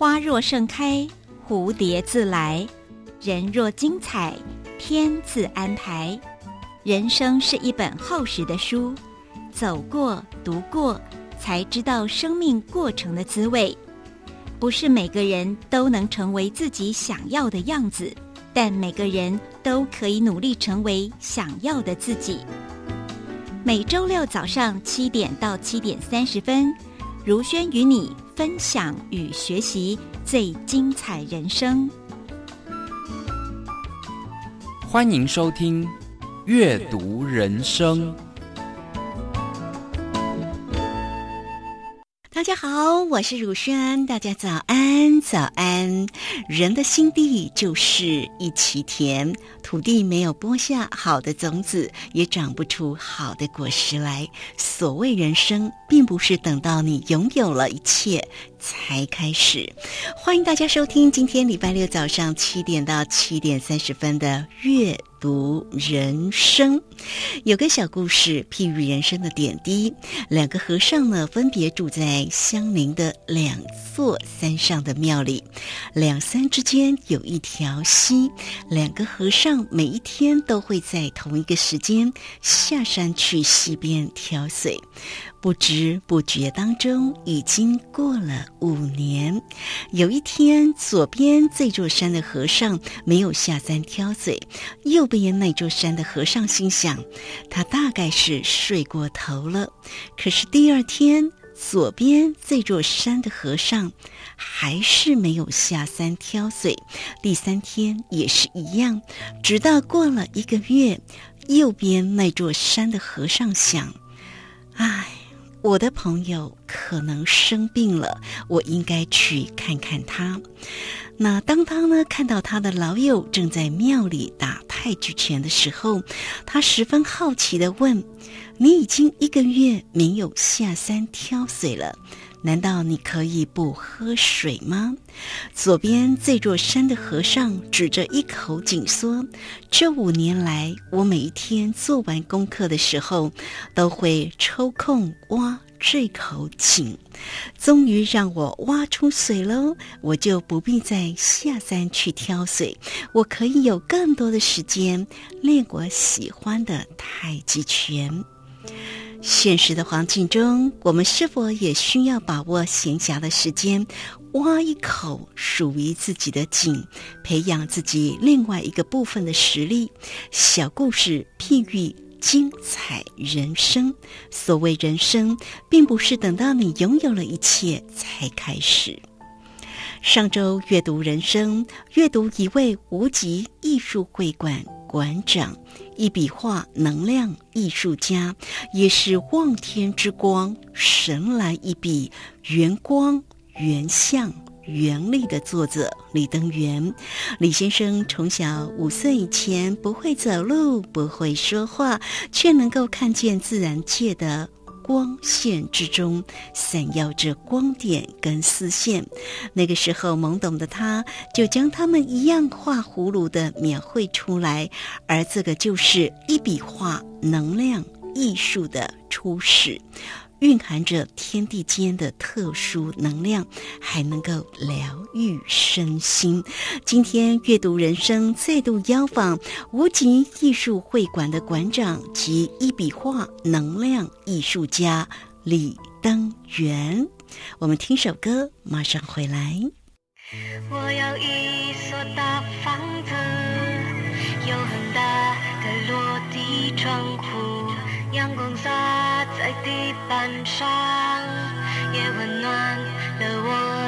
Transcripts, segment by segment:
花若盛开，蝴蝶自来；人若精彩，天自安排。人生是一本厚实的书，走过、读过，才知道生命过程的滋味。不是每个人都能成为自己想要的样子，但每个人都可以努力成为想要的自己。每周六早上七点到七点三十分，如轩与你分享与学习最精彩人生。欢迎收听《阅读人生》。大家好，我是汝轩，大家早安，早安。人的心地就是一畦田，土地没有播下好的种子，也长不出好的果实来。所谓人生，并不是等到你拥有了一切才开始。欢迎大家收听今天礼拜六早上七点到七点三十分的阅。读人生，有个小故事，譬喻人生的点滴。两个和尚呢，分别住在相邻的两座山上的庙里。两山之间有一条溪，两个和尚每一天都会在同一个时间下山去溪边挑水。不知不觉当中，已经过了五年。有一天，左边这座山的和尚没有下山挑水，右边那座山的和尚心想，他大概是睡过头了。可是第二天，左边这座山的和尚还是没有下山挑水，第三天也是一样。直到过了一个月，右边那座山的和尚想：“哎。”我的朋友可能生病了，我应该去看看他。那当他呢看到他的老友正在庙里打太极拳的时候，他十分好奇的问：“你已经一个月没有下山挑水了？”难道你可以不喝水吗？左边这座山的和尚指着一口井说：“这五年来，我每一天做完功课的时候，都会抽空挖这口井。终于让我挖出水喽，我就不必再下山去挑水，我可以有更多的时间练我喜欢的太极拳。”现实的环境中，我们是否也需要把握闲暇的时间，挖一口属于自己的井，培养自己另外一个部分的实力？小故事譬喻精彩人生。所谓人生，并不是等到你拥有了一切才开始。上周阅读人生，阅读一位无极艺术会馆馆长。一笔画能量艺术家，也是望天之光、神来一笔、圆光、圆相、圆力的作者李登元。李先生从小五岁以前不会走路，不会说话，却能够看见自然界的。光线之中闪耀着光点跟丝线，那个时候懵懂的他，就将他们一样画葫芦的描绘出来，而这个就是一笔画能量艺术的初始。蕴含着天地间的特殊能量，还能够疗愈身心。今天阅读人生，再度邀访无极艺术会馆的馆长及一笔画能量艺术家李登元。我们听首歌，马上回来。我要一所大房子，有很大的落地窗户。阳光洒在地板上，也温暖了我。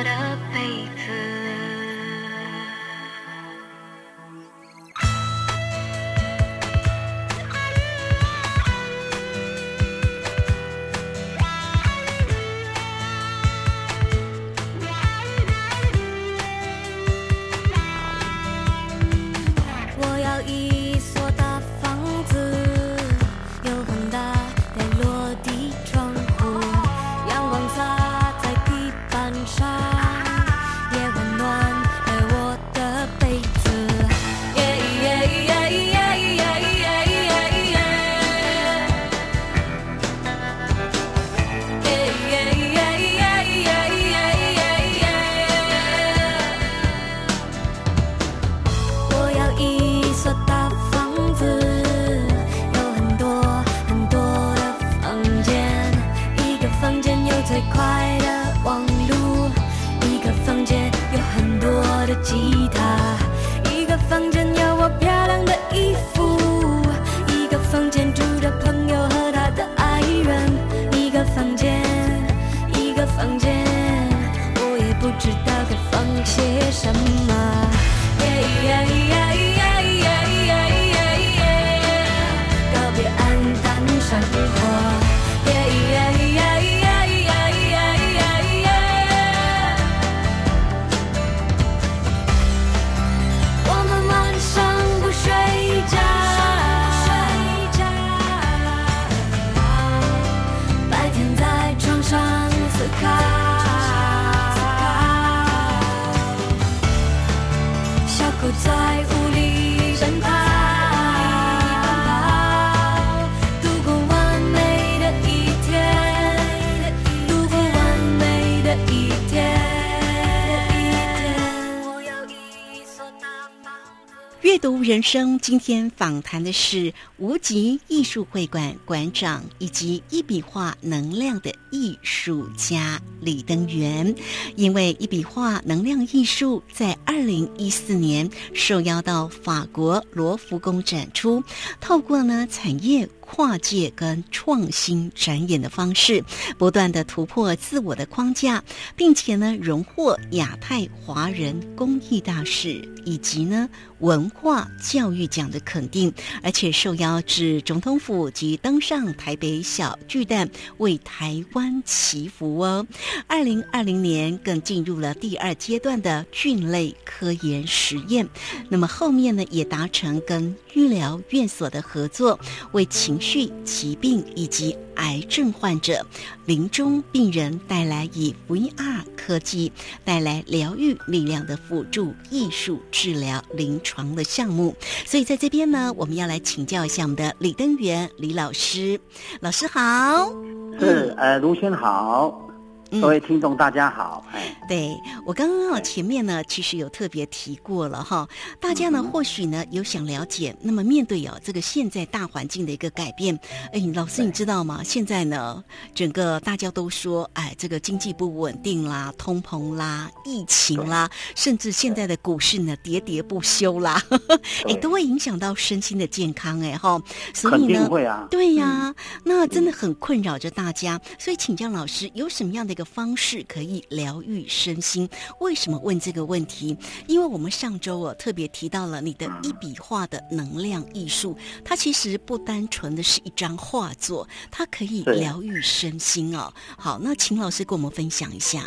阅读人生，今天访谈的是无极艺术会馆馆长以及一笔画能量的艺术家李登元。因为一笔画能量艺术在二零一四年受邀到法国罗浮宫展出，透过呢产业。跨界跟创新展演的方式，不断的突破自我的框架，并且呢荣获亚太华人公益大使以及呢文化教育奖的肯定，而且受邀至总统府及登上台北小巨蛋为台湾祈福哦。二零二零年更进入了第二阶段的菌类科研实验，那么后面呢也达成跟医疗院所的合作，为情绪疾病以及癌症患者、临终病人带来以 VR 科技带来疗愈力量的辅助艺术治疗临床的项目。所以在这边呢，我们要来请教一下我们的李登元李老师。老师好，是呃，卢先好，各位听众大家好，哎，对我刚刚啊前面呢，其实有特别提过了哈，大家呢或许呢有想了解，那么面对哦这个现在大环境的一个改变，哎，老师你知道吗？现在呢，整个大家都说，哎，这个经济不稳定啦，通膨啦，疫情啦，甚至现在的股市呢喋喋不休啦，哎，都会影响到身心的健康，哎哈，所肯以呢定，会啊，对呀、那真的很困扰着大家。所以请教老师，有什么样的一个方式可以疗愈身心？为什么问这个问题？因为我们上周哦特别提到了你的一笔画的能量艺术，它其实不单纯的是一张画作，它可以疗愈身心哦。好，那请老师跟我们分享一下。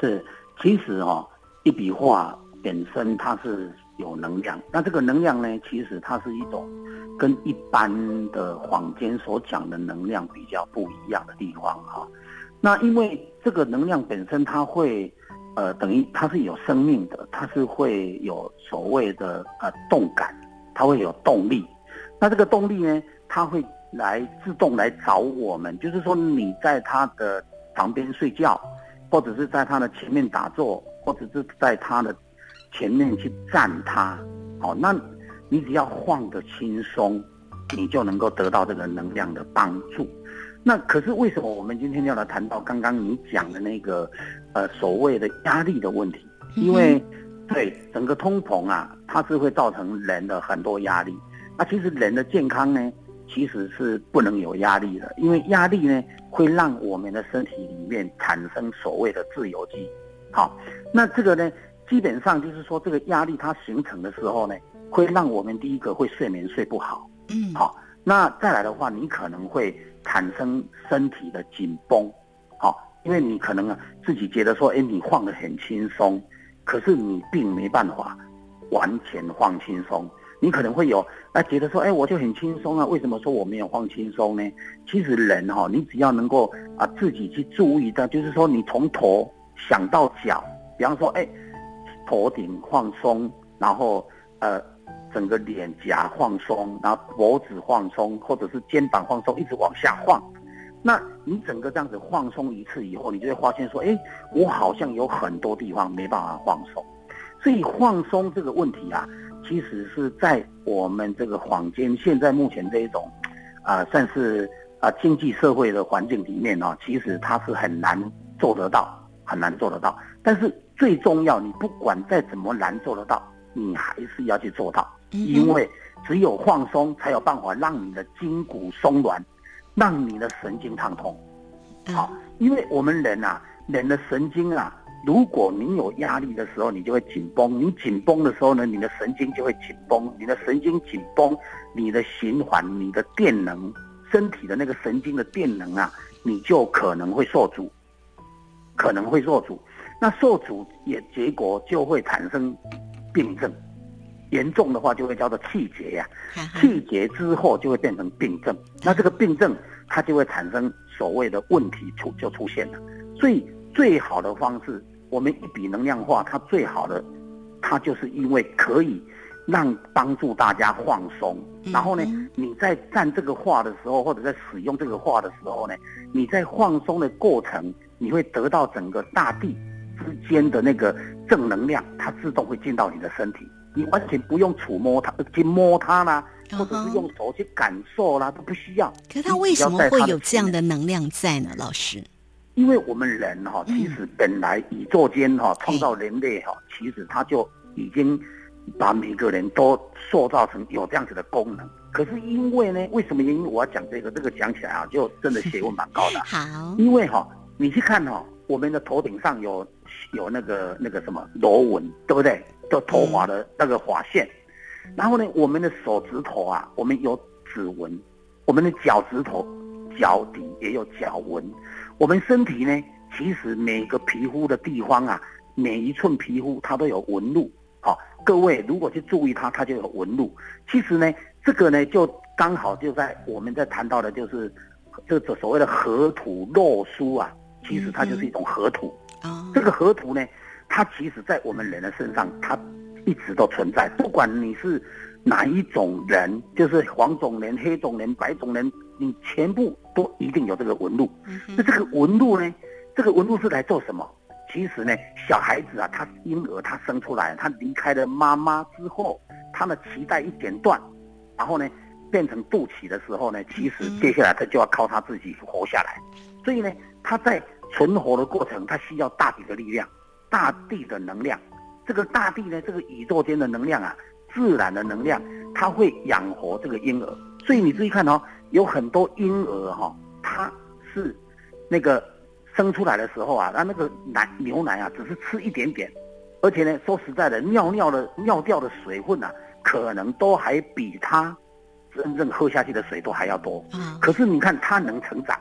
是，其实哦，一笔画本身它是有能量，那这个能量呢，其实它是一种跟一般的坊间所讲的能量比较不一样的地方哈、那因为这个能量本身它会，呃，等于它是有生命的，它是会有所谓的呃动感，它会有动力。那这个动力呢，它会来自动来找我们，就是说你在它的旁边睡觉，或者是在它的前面打坐，或者是在它的前面去站它，好、那你只要晃得轻松，你就能够得到这个能量的帮助。那可是为什么我们今天要来谈到刚刚你讲的那个呃所谓的压力的问题？因为对整个通膨啊，它是会造成人的很多压力。那其实人的健康呢，其实是不能有压力的，因为压力呢会让我们的身体里面产生所谓的自由基。好，那这个呢，基本上就是说这个压力它形成的时候呢，会让我们第一个会睡眠睡不好。嗯，好，那再来的话，你可能会产生身体的紧绷，好，因为你可能啊自己觉得说，哎，你晃得很轻松，可是你并没办法完全放轻松，你可能会有啊觉得说，哎，我就很轻松啊，为什么说我没有放轻松呢？其实人哈、你只要能够啊自己去注意到，就是说你从头想到脚，比方说，哎，头顶放松，然后呃整个脸颊放松，然后脖子放松，或者是肩膀放松，一直往下放。那你整个这样子放松一次以后，你就会发现说，哎，我好像有很多地方没办法放松。所以放松这个问题啊，其实是在我们这个坊间现在目前这一种，啊、算是啊、经济社会的环境里面呢、其实它是很难做得到，很难做得到。但是最重要，你不管再怎么难做得到，你还是要去做到，嗯因为只有放松才有办法让你的筋骨松软，让你的神经畅通。好，因为我们人啊，人的神经啊如果你有压力的时候，你就会紧绷。你紧绷的时候呢，你的神经就会紧绷。你的神经紧绷，你的循环、你的电能、身体的那个神经的电能啊，你就可能会受阻，可能会受阻。那受阻也结果就会产生病症，严重的话就会叫做气结呀。气结之后就会变成病症，那这个病症它就会产生所谓的问题出就出现了。所以最好的方式。我们一笔能量化，它最好的，它就是因为可以让帮助大家放松。然后呢，你在站这个画的时候，或者在使用这个画的时候呢，你在放松的过程，你会得到整个大地之间的那个正能量，它自动会进到你的身体，你完全不用触摸它，去摸它啦，或者是用手去感受啦，都不需要。可是它为什么会有这样的能量在呢，老师？因为我们人哈，其实本来宇宙间哈创造人类哈，其实它就已经把每个人都塑造成有这样子的功能。可是因为呢，为什么原因我要讲这个？这个讲起来啊，就真的学问 蛮高的。好，因为哈，你去看哈，我们的头顶上有有那个那个什么螺纹，对不对？就头发的那个发线。然后呢，我们的手指头啊，我们有指纹；我们的脚趾头脚底也有脚纹。我们身体呢，其实每个皮肤的地方啊，每一寸皮肤它都有纹路。好，各位如果去注意它，它就有纹路。其实呢，这个呢，就刚好就在我们在谈到的，就是这这所谓的河土洛书啊，其实它就是一种河土。哦。这个河图呢，它其实在我们人的身上，它一直都存在。不管你是哪一种人，就是黄种人、黑种人、白种人。你全部都一定有这个纹路，那这个纹路呢？这个纹路是来做什么？其实呢，小孩子啊，他婴儿他生出来，他离开了妈妈之后，他的脐带一剪断，然后呢，变成肚脐的时候呢，其实接下来他就要靠他自己活下来。所以呢，他在存活的过程，它需要大地的力量，大地的能量。这个大地呢，这个宇宙间的能量啊，自然的能量，它会养活这个婴儿。所以你注意看哦。有很多婴儿哈，他是那个生出来的时候啊，他那个奶牛奶啊，只是吃一点点，而且呢，说实在的，尿尿的尿掉的水分啊，可能都还比他真正喝下去的水都还要多。嗯。可是你看他能成长，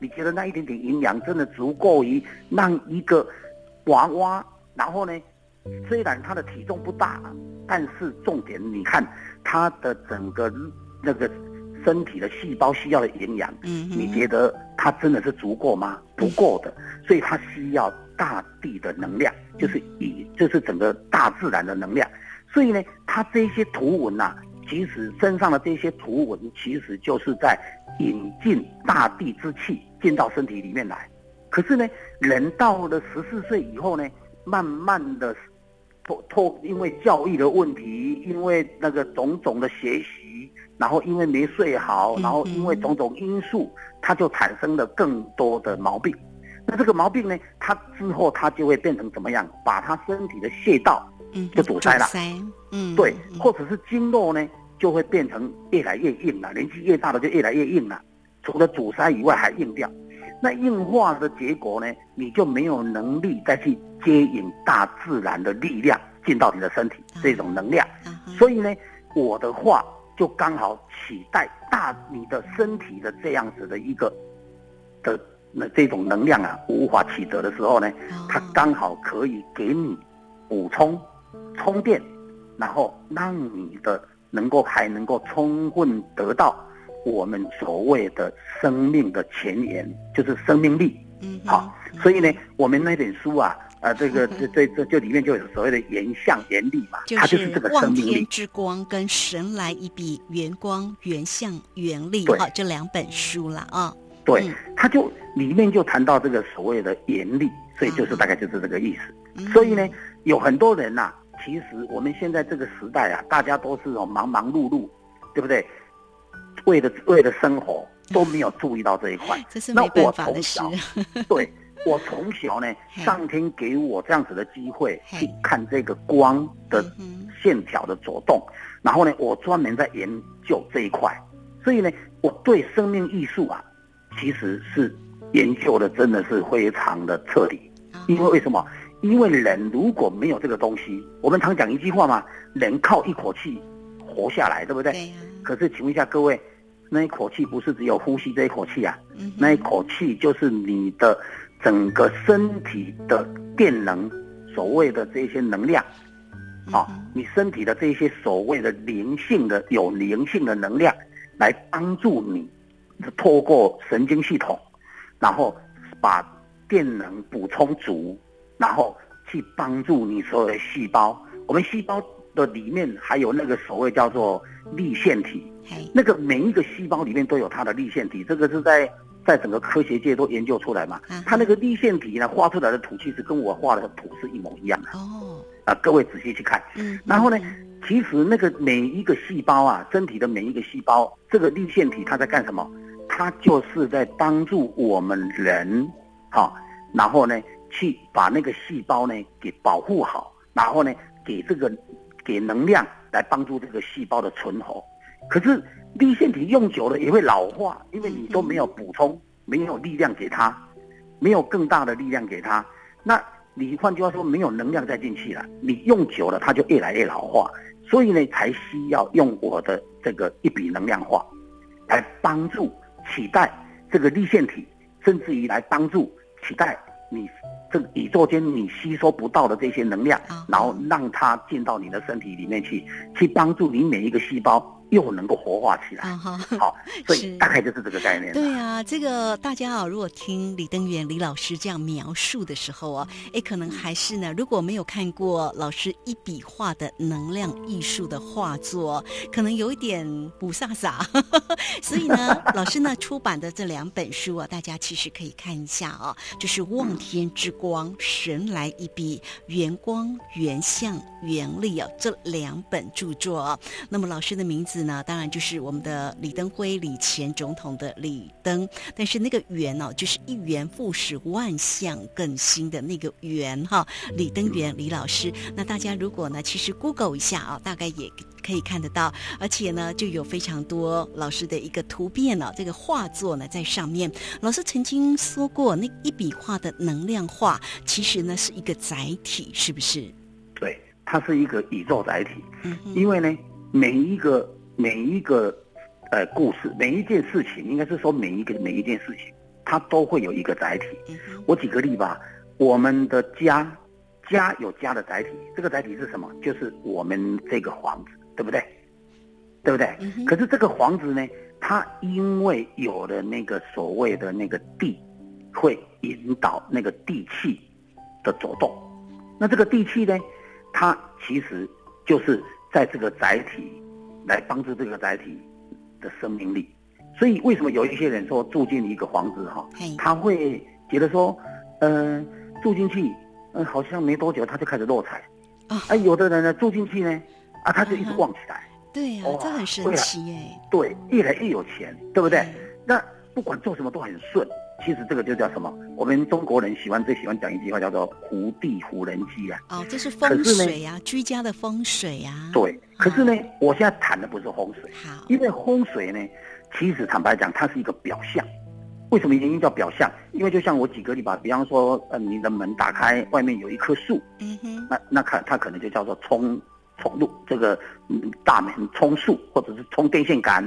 你觉得那一点点营养真的足够于让一个娃娃？然后呢，虽然他的体重不大，但是重点你看他的整个那个。身体的细胞需要的营养，嗯，你觉得它真的是足够吗？不够的，所以它需要大地的能量，就是以就是整个大自然的能量。所以呢，它这些图文呐，其实身上的这些图文，其实就是在引进大地之气进到身体里面来。可是呢，人到了十四岁以后呢，慢慢的，透透因为教育的问题，因为那个种种的学习。然后因为没睡好，然后因为种种因素，他就产生了更多的毛病。那这个毛病呢，他之后他就会变成怎么样？把他身体的穴道就堵塞了。嗯，对，或者是经络呢，就会变成越来越硬了。年纪越大的就越来越硬了。除了阻塞以外，还硬掉。那硬化的结果呢，你就没有能力再去接引大自然的力量进到你的身体这种能量。所以呢，我的话。就刚好取代大你的身体的这样子的一个的那这种能量啊，无法取得的时候呢，它刚好可以给你补充充电，然后让你的能够还能够充分得到我们所谓的生命的前沿，就是生命力。嗯，好，所以呢，我们那本书啊。啊，这个这这这就里面就有所谓的原相原力嘛，它就是这个生命力之光跟神来一笔原光原相原力哈，这两本书了啊。对，它就里面就谈到这个所谓的原力，所以就是大概就是这个意思。所以呢，有很多人呐，其实我们现在这个时代啊，大家都是哦忙忙碌碌，对不对？为了为了生活都没有注意到这一块。这是没办法的事。对。我从小呢，上天给我这样子的机会去看这个光的线条的走动，然后呢，我专门在研究这一块，所以呢，我对生命艺术啊，其实是研究的真的是非常的彻底，因为为什么？因为人如果没有这个东西，我们常讲一句话嘛，人靠一口气活下来，对不对？可是请问一下各位，那一口气不是只有呼吸这一口气啊？嗯那一口气就是你的整个身体的电能，所谓的这些能量，啊、嗯你身体的这些所谓的灵性的有灵性的能量，来帮助你，透过神经系统，然后把电能补充足，然后去帮助你所有的细胞。我们细胞的里面还有那个所谓叫做立腺体，那个每一个细胞里面都有它的立腺体，这个是在在整个科学界都研究出来嘛。它那个立腺体呢，画出来的图其实跟我画的图是一模一样的哦，啊。各位仔细去看，嗯，然后呢嗯，其实那个每一个细胞啊，身体的每一个细胞，这个立腺体它在干什么？它就是在帮助我们人，好、然后呢，去把那个细胞呢给保护好，然后呢，给这个给能量来帮助这个细胞的存活。可是粒线体用久了也会老化，因为你都没有补充，没有力量给它，没有更大的力量给它，那你换句话说没有能量再进去了，你用久了它就越来越老化，所以呢才需要用我的这个一笔能量化，来帮助取代这个粒线体，甚至于来帮助取代你这个宇宙间你吸收不到的这些能量啊，然后让它进到你的身体里面去，去帮助你每一个细胞又能够活化起来。啊哈。好，所以大概就是这个概念。对啊，这个大家啊，如果听李登元李老师这样描述的时候啊，哎，可能还是呢，如果没有看过老师一笔画的能量艺术的画作，可能有一点不飒飒。所以呢，老师呢出版的这两本书啊，大家其实可以看一下啊，就是《望天之光》《神来一笔》《圆光圆相圆力》啊，这两本著作啊。那么老师的名字呢，当然就是我们的李登辉，李前总统的李登，但是那个元哦、就是一元复始，万象更新的那个元哈，李登元李老师。那大家如果呢，其实 Google 一下啊，大概也可以看得到，而且呢，就有非常多老师的一个图片呢、这个画作呢在上面。老师曾经说过，那一笔画的能量画，其实呢是一个载体，是不是？对，它是一个宇宙载体，因为呢，每一个每一个呃故事，每一件事情，应该是说每一个每一件事情，它都会有一个载体。我举个例吧，我们的家，家有家的载体，这个载体是什么？就是我们这个房子，对不对？对不对？嗯可是这个房子呢，它因为有了那个所谓的那个地，会引导那个地气的走动。那这个地气呢，它其实就是在这个载体来帮助这个载体的生命力。所以为什么有一些人说住进一个房子哈、他会觉得说，呃，住进去，嗯、好像没多久他就开始落财，啊啊，有的人呢住进去呢，啊，他就一直旺起来，对呀、哇这很神奇哎，对，越来越有钱，对不对？嗯那不管做什么都很顺，其实这个就叫什么？我们中国人喜欢最喜欢讲一句话，叫做“福地福人机”啊。哦，这是可风水啊，居家的风水啊。对，可是呢，我现在谈的不是风水，好，因为风水呢，其实坦白讲，它是一个表象。为什么原因叫表象？因为就像我举个例吧，比方说，呃，你的门打开，外面有一棵树，嗯哼，那那可它可能就叫做冲冲路，这个嗯大门冲树，或者是冲电线杆。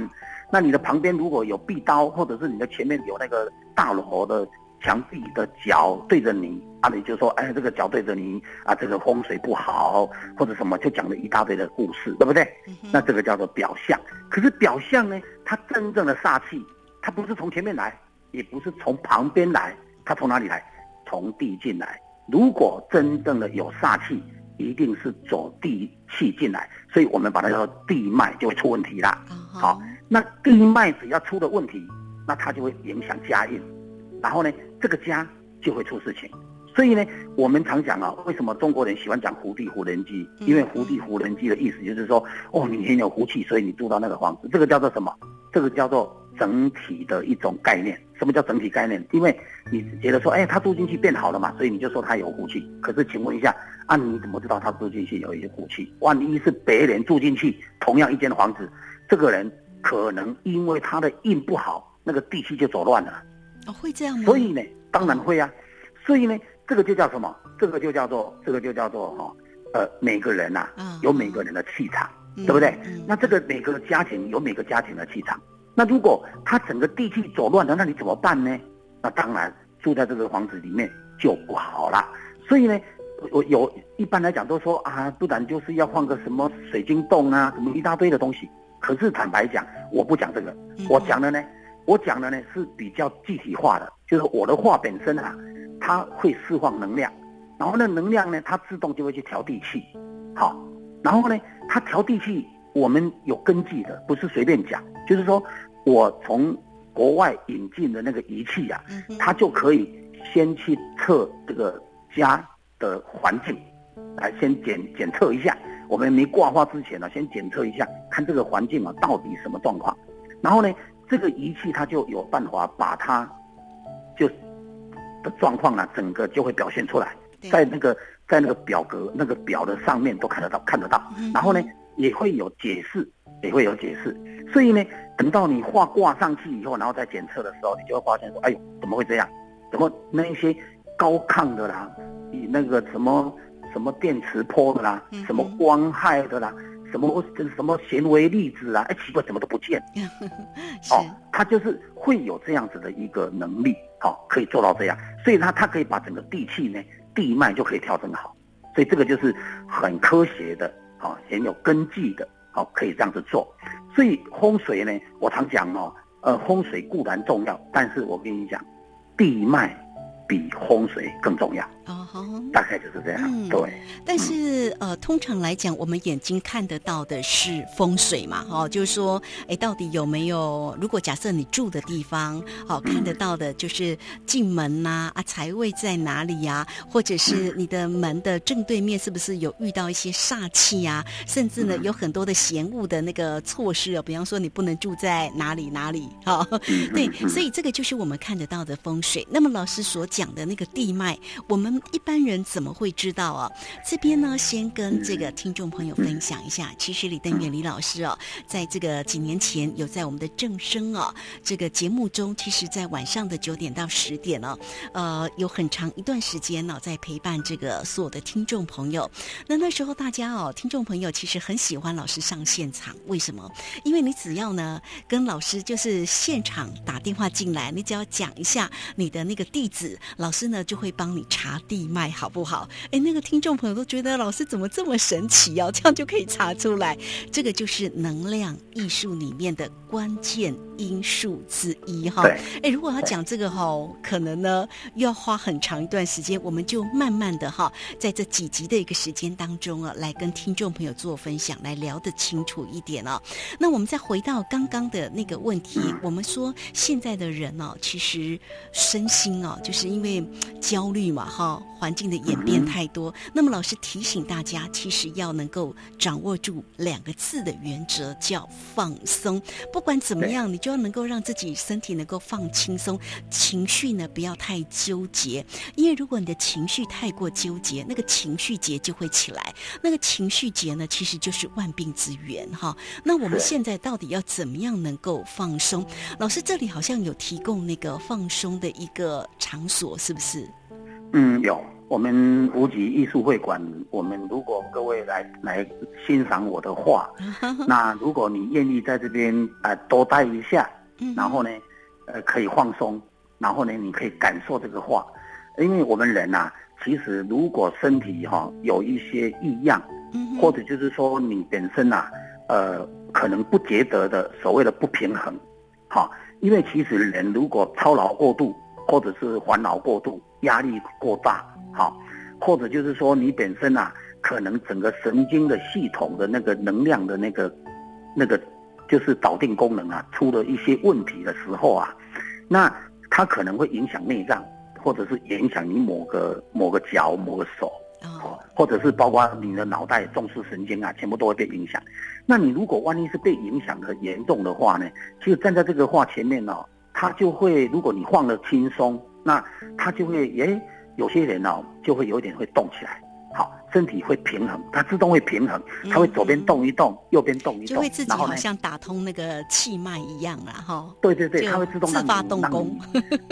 那你的旁边如果有壁刀，或者是你的前面有那个大楼的墙壁的角对着你，啊，你就说，哎，这个角对着你啊，这个风水不好，或者什么，就讲了一大堆的故事，对不对？嗯那这个叫做表象。可是表象呢，它真正的煞气，它不是从前面来，也不是从旁边来，它从哪里来？从地进来。如果真正的有煞气，一定是走地气进来，所以我们把它叫做地脉就会出问题啦。啊哈好，那地脉只要出了问题，那它就会影响家运，然后呢，这个家就会出事情。所以呢，我们常讲啊，为什么中国人喜欢讲福地福人居？因为福地福人居的意思就是说，哦，你很有福气，所以你住到那个房子，这个叫做什么？这个叫做整体的一种概念。什么叫整体概念？因为你觉得说，哎，他住进去变好了嘛，所以你就说他有福气。可是请问一下，啊，你怎么知道他住进去有一些福气？万一是别人住进去同样一间房子，这个人可能因为他的运不好，那个地气就走乱了。哦，会这样吗？所以呢，当然会啊。所以呢，这个就叫什么？这个就叫做这个就叫做哈、呃，每个人呐、嗯有每个人的气场，嗯对不对？嗯那这个每个家庭有每个家庭的气场。那如果他整个地气走乱了，那你怎么办呢？那当然住在这个房子里面就不好了。所以呢，我有一般来讲都说啊，不然就是要换个什么水晶洞啊，什么一大堆的东西。可是坦白讲，我不讲这个，嗯。我讲的呢，我讲的呢是比较具体化的，就是我的话本身啊，它会释放能量，然后那能量呢，它自动就会去调地气，好，然后呢，它调地气，我们有根据的，不是随便讲，就是说我从国外引进的那个仪器啊，它就可以先去测这个家的环境，来先检检测一下。我们没挂花之前呢，先检测一下，看这个环境啊到底什么状况。然后呢，这个仪器它就有办法把它就的状况呢，整个就会表现出来，在那个在那个表格那个表的上面都看得到看得到嗯。然后呢，也会有解释，也会有解释。所以呢，等到你画挂上去以后，然后再检测的时候，你就会发现说，哎呦，怎么会这样？怎么那一些高亢的啦，以那个什么什么电磁波的啦嗯，什么光害的啦，什么什么显微粒子啊，哎，奇怪，怎么都不见？是。哦，他就是会有这样子的一个能力，好、可以做到这样，所以他他可以把整个地气呢，地脉就可以调整好，所以这个就是很科学的，好、很有根据的，好、可以这样子做。所以风水呢，我常讲哦，呃，风水固然重要，但是我跟你讲，地脉比风水更重要，哦好。大概就是这样，嗯对。但是呃，通常来讲，我们眼睛看得到的是风水嘛，哦，就是说，哎，到底有没有？如果假设你住的地方，哦，看得到的就是进门呐、啊，财位在哪里呀、或者是你的门的正对面是不是有遇到一些煞气呀、甚至呢，有很多的嫌恶的那个措施啊，比方说你不能住在哪里哪里，哈、哦，对，所以这个就是我们看得到的风水。那么老师所讲的那个地脉，我们一般人怎么会知道啊？这边呢，先跟这个听众朋友分享一下，其实李登远李老师哦，在这个几年前有在我们的正声哦这个节目中，其实在晚上的九点到十点呢、呃，有很长一段时间呢、在陪伴这个所有的听众朋友。那那时候大家哦，听众朋友其实很喜欢老师上现场，为什么？因为你只要呢跟老师就是现场打电话进来，你只要讲一下你的那个地址，老师呢就会帮你查地脉，好不好？哎，那个听众朋友都觉得老师怎么这么神奇哦，这样就可以查出来。这个就是能量艺术里面的关键因素之一哈。对哎，如果要讲这个哈，可能呢又要花很长一段时间，我们就慢慢的哈，在这几集的一个时间当中啊，来跟听众朋友做分享，来聊得清楚一点哦。那我们再回到刚刚的那个问题，我们说现在的人哦，其实身心哦，就是因为焦虑嘛哈，环境的演变太多。那么老师提醒大家，其实要能够掌握住两个字的原则，叫放松。不管怎么样，你就要能够让自己身体能够放轻松，情绪呢不要太纠结。因为如果你的情绪太过纠结，那个情绪结就会起来。那个情绪结呢，其实就是万病之源哈。那我们现在到底要怎么样能够放松？老师这里好像有提供那个放松的一个场所，是不是？嗯，有。我们无极艺术会馆，我们如果各位来来欣赏我的画，那如果你愿意在这边呃多待一下，嗯然后呢，呃可以放松，然后呢你可以感受这个画，因为我们人呐、其实如果身体哈、有一些异样，嗯或者就是说你本身呐、呃可能不觉得的所谓的不平衡，哦、因为其实人如果操劳过度，或者是烦恼过度，压力过大，好、或者就是说你本身啊，可能整个神经的系统的那个能量的那个那个就是导电功能啊，出了一些问题的时候啊，那它可能会影响内脏，或者是影响你某个某个脚、某个手，哦，或者是包括你的脑袋、中枢神经啊，全部都会被影响。那你如果万一是被影响的严重的话呢，其实站在这个话前面哦，它就会，如果你放了轻松，那他就会，诶，有些人哦就会有一点会动起来。好，身体会平衡，它自动会平衡，它会左边动一动，右边动一动，就会自己好像打通那个气脉一样啦，哈。对对对，就它会自动自发动让功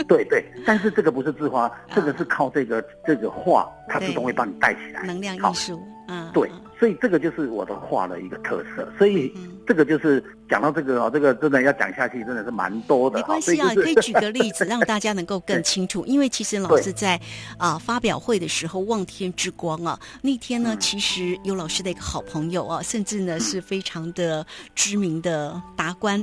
对对，但是这个不是自发，这个是靠这个这个画，它自动会帮你带起来。能量好艺术，嗯，对嗯，所以这个就是我的画的一个特色。所以嗯这个就是讲到这个哦，这个真的要讲下去，真的是蛮多的。没关系啊，可以举个例子，让大家能够更 清楚。因为其实老师在啊、发表会的时候，望天之光啊，那天呢，嗯其实有老师的一个好朋友啊，甚至呢是非常的知名的达官，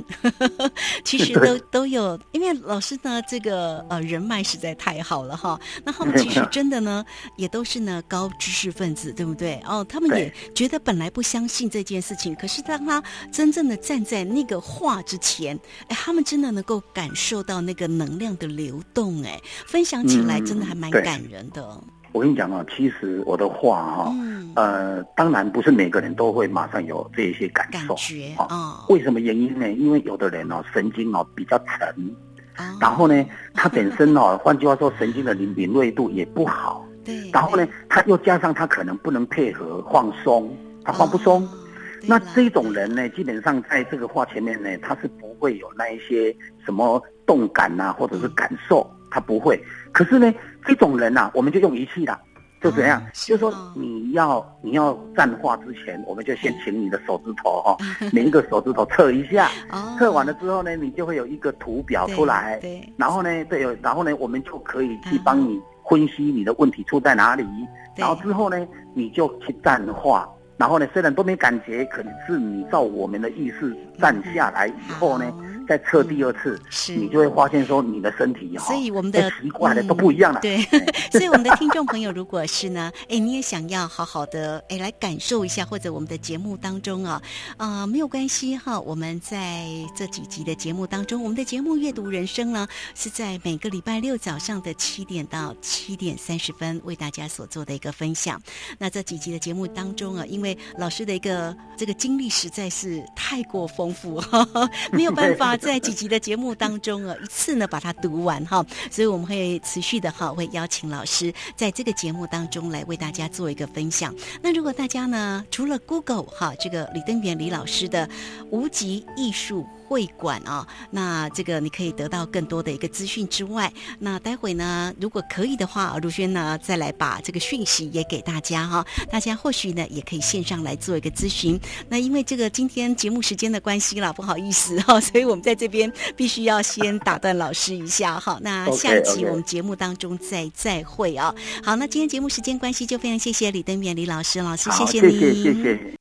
其实都都有，因为老师呢这个呃人脉实在太好了哈。那他们其实真的呢，也都是呢高知识分子，对不对？哦，他们也觉得本来不相信这件事情，可是当他真正的站在那个画之前，哎，他们真的能够感受到那个能量的流动，哎，分享起来嗯真的还蛮感人的。我跟你讲啊，其实我的画哈、嗯，呃，当然不是每个人都会马上有这些感受。感觉哦啊，为什么原因呢？因为有的人哦，神经哦比较沉，哦然后呢，他本身哦，换句话说，神经的敏敏锐度也不好，对，然后呢，他又加上他可能不能配合放松，他放不松。那这种人呢，基本上在这个画前面呢，他是不会有那一些什么动感呐、或者是感受，他不会。可是呢，这种人呐、我们就用仪器啦，就怎样？就是说哦你要你要站画之前，我们就先请你的手指头哈、每一个手指头测一下，哦。测完了之后呢，你就会有一个图表出来，对，对。然后呢，对，然后呢，我们就可以去帮你分析你的问题出在哪里，然后之后呢，你就去站画，然后呢，虽然都没感觉，可是你照我们的意思站下来以后呢，再测第二次，是你就会发现说你的身体哈，所以我们的哎奇怪的嗯都不一样了。对，所以我们的听众朋友，如果是呢，哎，你也想要好好的哎来感受一下，或者我们的节目当中啊，啊、没有关系哈，我们在这几集的节目当中，我们的节目阅读人生呢是在每个礼拜六早上的七点到七点三十分为大家所做的一个分享。那这几集的节目当中啊，因为老师的一个这个经历实在是太过丰富，哈哈，没有办法在几集的节目当中啊一次呢把它读完哈，所以我们会持续的哈会邀请老师在这个节目当中来为大家做一个分享。那如果大家呢除了 Google 哈这个李登元李老师的无极艺术。会馆啊，那这个你可以得到更多的一个资讯之外，那待会呢，如果可以的话，卢轩呢再来把这个讯息也给大家哈，大家或许呢也可以线上来做一个咨询。那因为这个今天节目时间的关系啦，不好意思哈，所以我们在这边必须要先打断老师一下 哈。那下一集我们节目当中再再会啊。好，那今天节目时间关系，就非常谢谢李登远李老师，老师好，谢谢你，谢谢谢。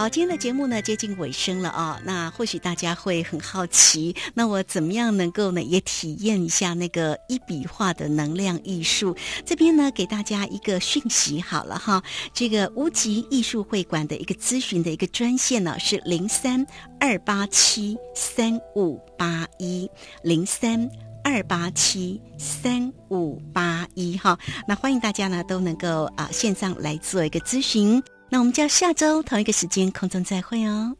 好，今天的节目呢接近尾声了啊，那或许大家会很好奇，那我怎么样能够呢也体验一下那个一笔画的能量艺术？这边呢给大家一个讯息好了哈，这个无极艺术会馆的一个咨询的一个专线呢是零三二八七三五八一零三。二八七三五八一哈，那欢迎大家呢都能够啊线上来做一个咨询。那我们就要下周同一个时间空中再会哦。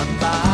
Bye.